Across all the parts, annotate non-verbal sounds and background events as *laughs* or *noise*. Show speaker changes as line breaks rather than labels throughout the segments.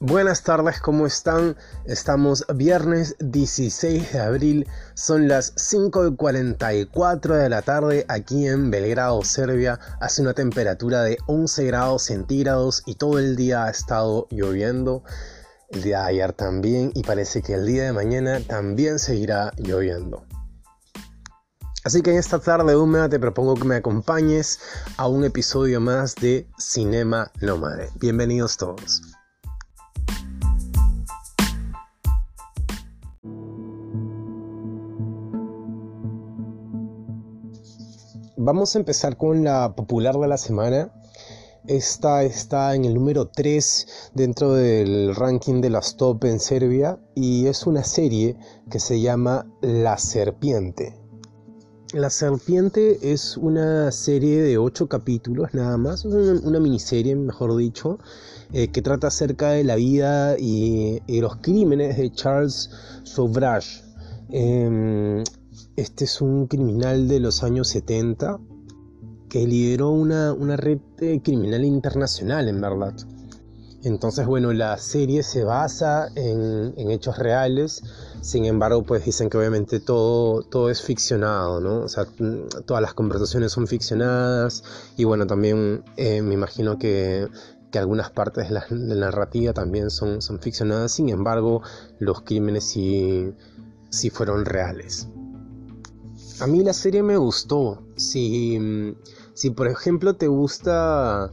Buenas tardes, ¿cómo están? Estamos viernes 16 de abril, son las 5.44 de la tarde aquí en Belgrado, Serbia. Hace una temperatura de 11 grados centígrados y todo el día ha estado lloviendo. El día de ayer también y parece que el día de mañana también seguirá lloviendo. Así que en esta tarde húmeda te propongo que me acompañes a un episodio más de Cinema Nómade. Bienvenidos todos. Vamos a empezar con la popular de la semana. Esta está en el número 3 dentro del ranking de las top en Serbia y es una serie que se llama La Serpiente. La Serpiente es una serie de 8 capítulos nada más, una, miniserie mejor dicho, eh, que trata acerca de la vida y, los crímenes de Charles Sauvage. Em, este es un criminal de los años 70 que lideró una, red eh, criminal internacional, en verdad. Entonces, bueno, la serie se basa en, hechos reales, sin embargo, pues dicen que obviamente todo, todo es ficcionado, ¿no? O sea, todas las conversaciones son ficcionadas y bueno, también eh, me imagino que, algunas partes de la, narrativa también son, son ficcionadas, sin embargo, los crímenes sí, sí fueron reales. A mí la serie me gustó. Si, si por ejemplo te gusta.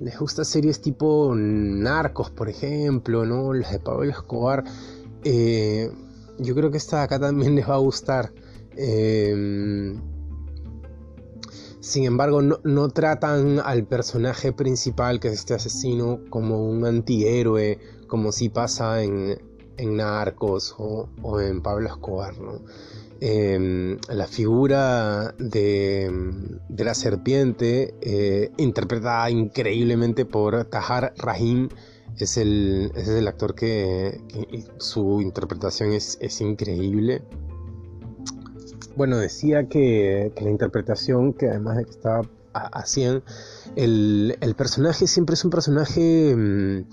Les gusta series tipo Narcos, por ejemplo, ¿no? Las de Pablo Escobar. Eh, yo creo que esta de acá también *laughs* les va a gustar. Em, sin embargo, no, tratan al personaje principal, que es este asesino, como un antihéroe, como si pasa en, Narcos o, o en Pablo Escobar, ¿no? Em, la figura de, la serpiente, eh, interpretada increíblemente por Tahar Rahim, es el, es el actor que, su interpretación es, increíble. Bueno, decía que, la interpretación, que además de que estaba a, 100, el, personaje siempre es un personaje mm,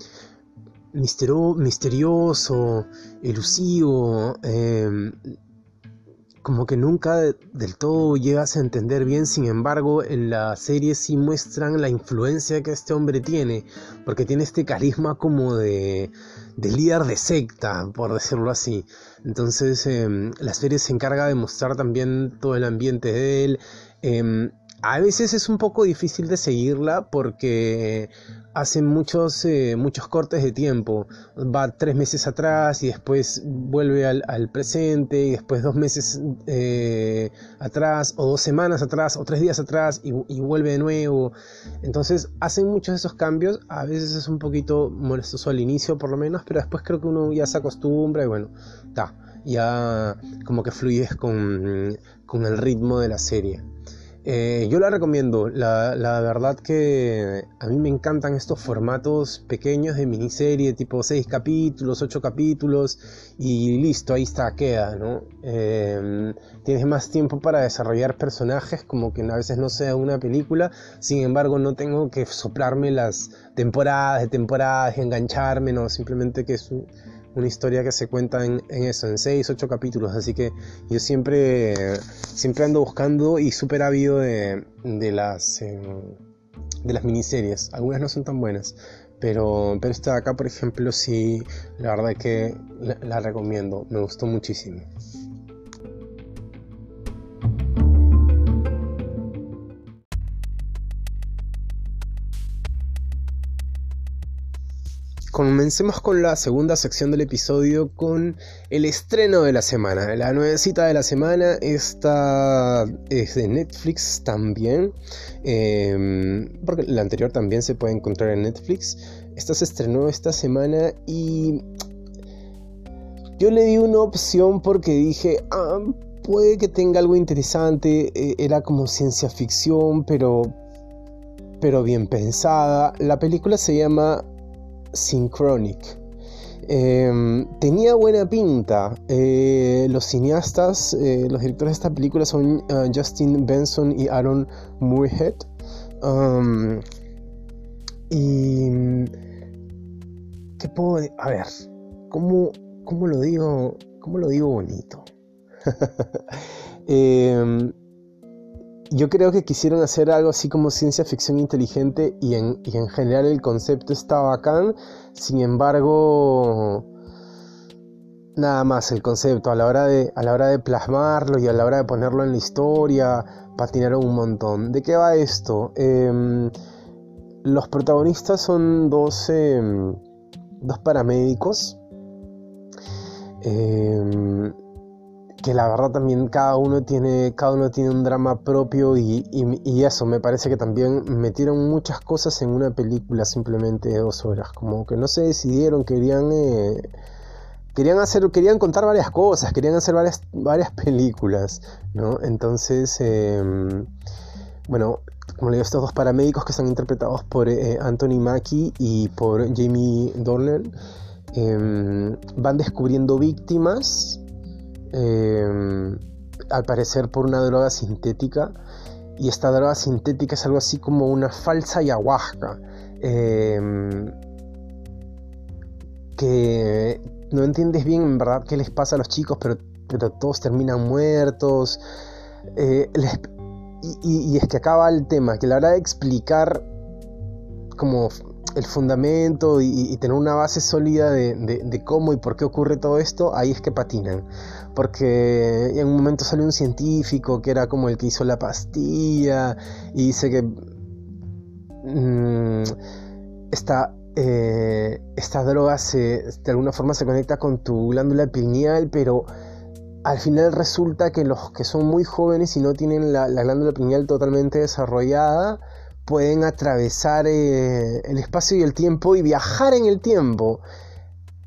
misterioso, elusivo. Em, como que nunca del todo llegas a entender bien, sin embargo en la serie sí muestran la influencia que este hombre tiene, porque tiene este carisma como de, de líder de secta, por decirlo así. Entonces em, la serie se encarga de mostrar también todo el ambiente de él. Em, a veces es un poco difícil de seguirla porque hacen muchos, eh, muchos cortes de tiempo. Va tres meses atrás y después vuelve al, presente y después dos meses eh, atrás o dos semanas atrás o tres días atrás y, vuelve de nuevo. Entonces hacen muchos de esos cambios. A veces es un poquito molestoso al inicio por lo menos, pero después creo que uno ya se acostumbra y bueno, está. Ya como que fluyes con, con el ritmo de la serie. Eh, yo la recomiendo, la, verdad que a mí me encantan estos formatos pequeños de miniserie, tipo 6 capítulos, 8 capítulos y listo, ahí está, queda, ¿no? Em, tienes más tiempo para desarrollar personajes, como que a veces no sea una película, sin embargo no tengo que soplarme las temporadas de temporadas engancharme, no, simplemente que es un una historia que se cuenta en, eso, en 6, 8 capítulos. Así que yo siempre, siempre ando buscando y súper ávido de, las, em, de las miniseries. Algunas no son tan buenas. Pero, pero esta de acá, por ejemplo, sí, la verdad es que la recomiendo. Me gustó muchísimo. Comencemos con la segunda sección del episodio con el estreno de la semana. La nuevecita de la semana esta es de Netflix también, em, porque la anterior también se puede encontrar en Netflix. Esta se estrenó esta semana y yo le di una opción porque dije, ah, puede que tenga algo interesante, e, era como ciencia ficción, pero, pero bien pensada. La película se llama Synchronic. Em, tenía buena pinta. Eh, los cineastas, eh, los directores de esta película son uh, Justin Benson y Aaron Moorhead. Um, y te puedo... A ver, ¿cómo, cómo lo digo? ¿Cómo lo digo bonito? *laughs* Yo creo que quisieron hacer algo así como ciencia ficción inteligente y en, general el concepto está bacán. Sin embargo, nada más el concepto a la hora de, a la hora de plasmarlo y a la hora de ponerlo en la historia, patinaron un montón. ¿De qué va esto? Em, los protagonistas son dos, em, dos paramédicos. Em, que la verdad también cada uno tiene, cada uno tiene un drama propio y, eso, me parece que también metieron muchas cosas en una película simplemente de dos horas, como que no se decidieron, querían, eh, querían hacer, querían contar varias cosas, querían hacer varias, varias películas, ¿no? Entonces, em, bueno, como le digo, estos dos paramédicos que están interpretados por eh, Anthony Mackie y por Jamie Dornan, em, van descubriendo víctimas Em, al parecer por una droga sintética. Y esta droga sintética es algo así como una falsa ayahuasca. Em, que no entiendes bien en verdad qué les pasa a los chicos, pero, pero todos terminan muertos. Eh, y, es que acaba el tema, que la hora de explicar como el fundamento y, tener una base sólida de, cómo y por qué ocurre todo esto, ahí es que patinan. Porque en un momento salió un científico que era como el que hizo la pastilla y dice que mm, esta, eh, esta droga se, de alguna forma se conecta con tu glándula pineal, pero al final resulta que los que son muy jóvenes y no tienen la glándula pineal totalmente desarrollada, pueden atravesar eh, el espacio y el tiempo y viajar en el tiempo.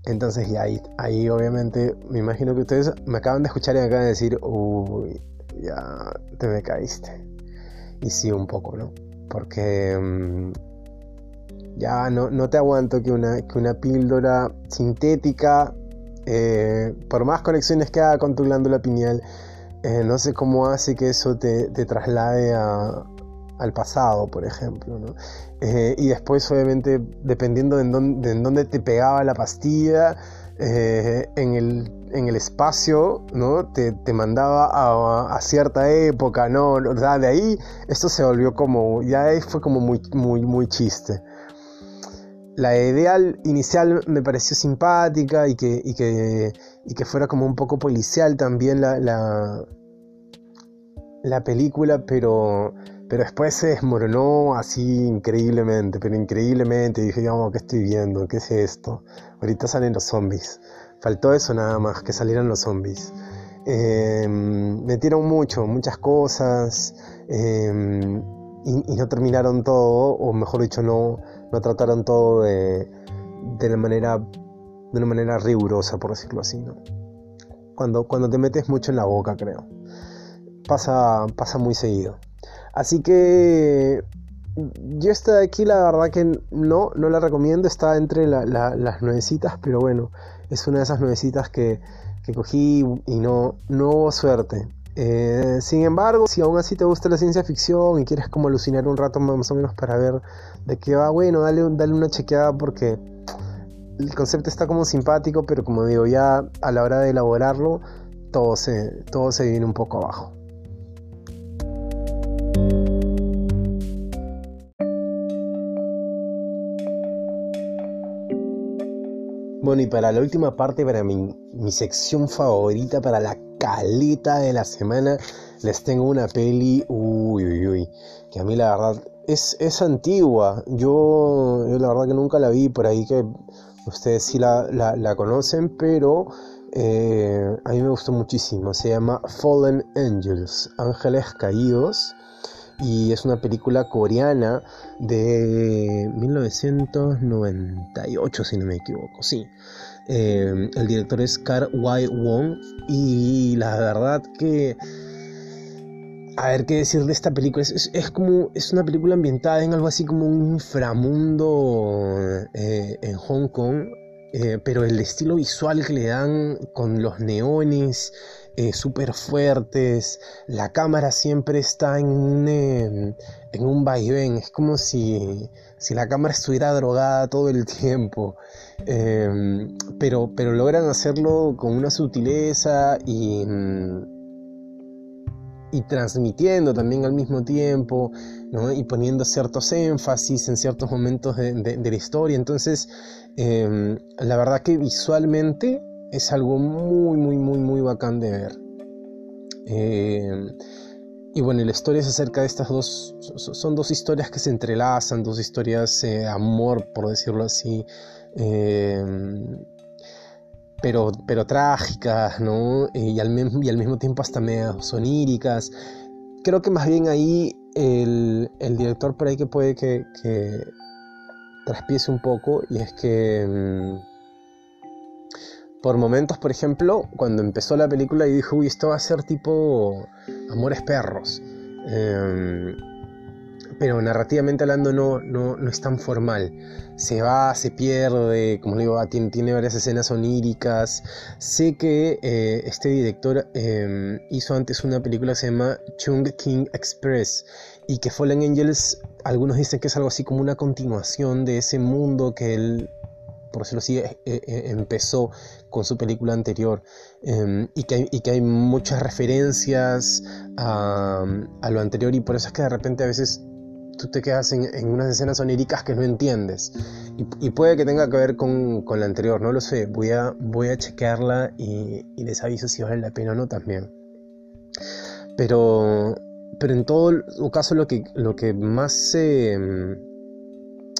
Entonces, ya ahí, obviamente me imagino que ustedes me acaban de escuchar y me acaban de decir, uy, ya te me caíste. Y sí, un poco, ¿no? Porque mm, ya no, no, te aguanto que una, que una píldora sintética, eh, por más conexiones que haga con tu glándula pineal, eh, no sé cómo hace que eso te traslade a, al pasado, por ejemplo. Eh, y después, obviamente, dependiendo de en dónde, te pegaba la pastilla, eh, en, el, espacio, ¿no? Te, mandaba a, cierta época, ¿no? de ahí esto se volvió como, ya fue como muy, muy, muy chiste. La idea inicial me pareció simpática y que, que, que fuera como un poco policial también la, la película, pero pero después se desmoronó así increíblemente, pero increíblemente. Y dije, vamos, ¿qué estoy viendo? ¿Qué es esto? Ahorita salen los zombies. Faltó eso nada más, que salieran los zombies. Em, metieron mucho, muchas cosas. Em, y, no terminaron todo, o mejor dicho, no, no trataron todo de, de, manera, de una manera rigurosa, por decirlo así. ¿no? Cuando, cuando te metes mucho en la boca, creo. Pasa, pasa muy seguido. Así que yo esta de aquí la verdad que no, no la recomiendo, está entre las nuevecitas, pero bueno, es una de esas nuevecitas que, que cogí y no, no hubo suerte. Eh, sin embargo, si aún así te gusta la ciencia ficción y quieres como alucinar un rato más o menos para ver de qué va, bueno, dale, dale una chequeada porque el concepto está como simpático, pero como digo, ya a la hora de elaborarlo, todo se, todo se viene un poco abajo. Bueno, y para la última parte, para mi, mi sección favorita, para la caleta de la semana, les tengo una peli, uy, uy, uy, que a mí la verdad es, es antigua. Yo, la verdad que nunca la vi por ahí, que ustedes sí la, la, conocen, pero eh, a mí me gustó muchísimo. Se llama Fallen Angels, Ángeles Caídos y es una película coreana de 1998 si no me equivoco, sí. Eh, el director es Kar Wai Wong y la verdad que a ver qué decir de esta película. Es, como es una película ambientada en algo así como un inframundo eh, en Hong Kong, eh, pero el estilo visual que le dan con los neones eh, súper fuertes, la cámara siempre está en un, em, en un vaivén, es como si, si la cámara estuviera drogada todo el tiempo, em, pero, pero logran hacerlo con una sutileza y... Mm, y transmitiendo también al mismo tiempo, y poniendo ciertos énfasis en ciertos momentos de, la historia. Entonces, em, la verdad que visualmente es algo muy, muy, muy, muy bacán de ver. Em, y bueno, la historia es acerca de estas dos, son dos historias que se entrelazan, dos historias de amor, por decirlo así. Em, pero, pero trágicas, ¿no? Eh, y, al y al mismo tiempo hasta medio soníricas. Creo que más bien ahí el, director por ahí que puede que, que traspiese un poco y es que mm, por momentos, por ejemplo, cuando empezó la película y dijo, uy, esto va a ser tipo Amores Perros. Em, pero narrativamente hablando no, no, no, es tan formal. Se va, se pierde, como le digo, ah, tiene, tiene varias escenas oníricas. Sé que eh, este director em, hizo antes una película que se llama Chung King Express y que Fallen Angels, algunos dicen que es algo así como una continuación de ese mundo que él por decirlo así, eh, eh, empezó con su película anterior em, y, que hay, y, que hay, muchas referencias a, a, lo anterior y por eso es que de repente a veces tú te quedas en, unas escenas oníricas que no entiendes. Y, puede que tenga que ver con, la anterior, no lo sé. Voy a, voy a chequearla y, les aviso si vale la pena o no también. Pero, pero en todo caso lo que, lo que más se,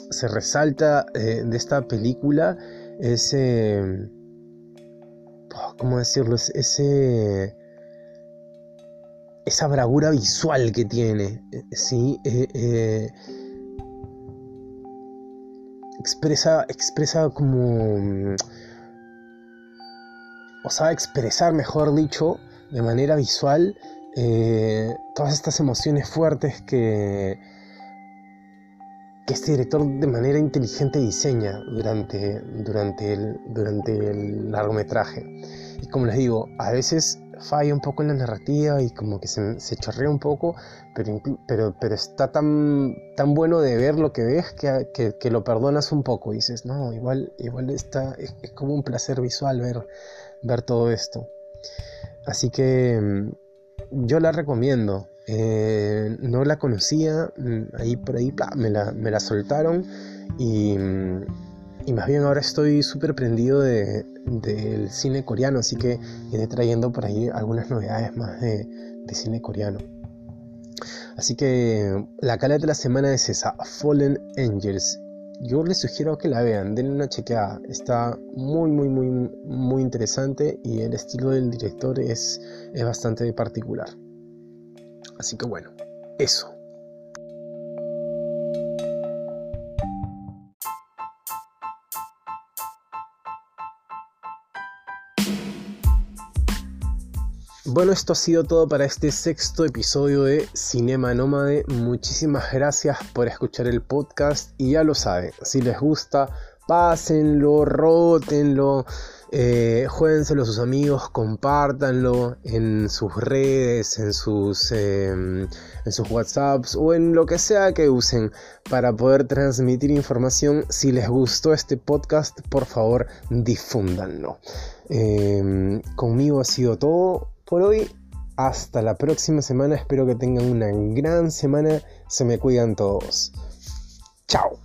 se resalta eh, de esta película es... Eh, ¿Cómo decirlo? ese esa bravura visual que tiene, ¿sí? Eh, eh, expresa, expresa como... Mm, o sabe expresar, mejor dicho, de manera visual, todas estas emociones fuertes que, que este director de manera inteligente diseña durante, durante, el, durante el largometraje. Y como les digo, a veces falla un poco en la narrativa y como que se, se chorrea un poco, pero, pero, pero está tan, tan bueno de ver lo que ves que, que, lo perdonas un poco. Y dices, no, igual, igual está, es, como un placer visual ver, ver todo esto. Así que mm, yo la recomiendo. Eh, no la conocía, mm, ahí por ahí me, la, me la soltaron y mm, y más bien ahora estoy súper prendido del cine coreano, así que iré trayendo por ahí algunas novedades más de, cine coreano. Así que la calidad de la semana es esa, Fallen Angels. Yo les sugiero que la vean, denle una chequeada. Está muy, muy, muy, muy interesante y el estilo del director es, es bastante particular. Así que bueno, eso. Bueno, esto ha sido todo para este sexto episodio de Cinema Nómade. Muchísimas gracias por escuchar el podcast y ya lo saben, si les gusta, pásenlo, rótenlo, eh, a sus amigos, compártanlo en sus redes, en sus, em, en sus WhatsApps o en lo que sea que usen para poder transmitir información. Si les gustó este podcast, por favor, difúndanlo. Em, conmigo ha sido todo por hoy. Hasta la próxima semana. Espero que tengan una gran semana. Se me cuidan todos. Chao.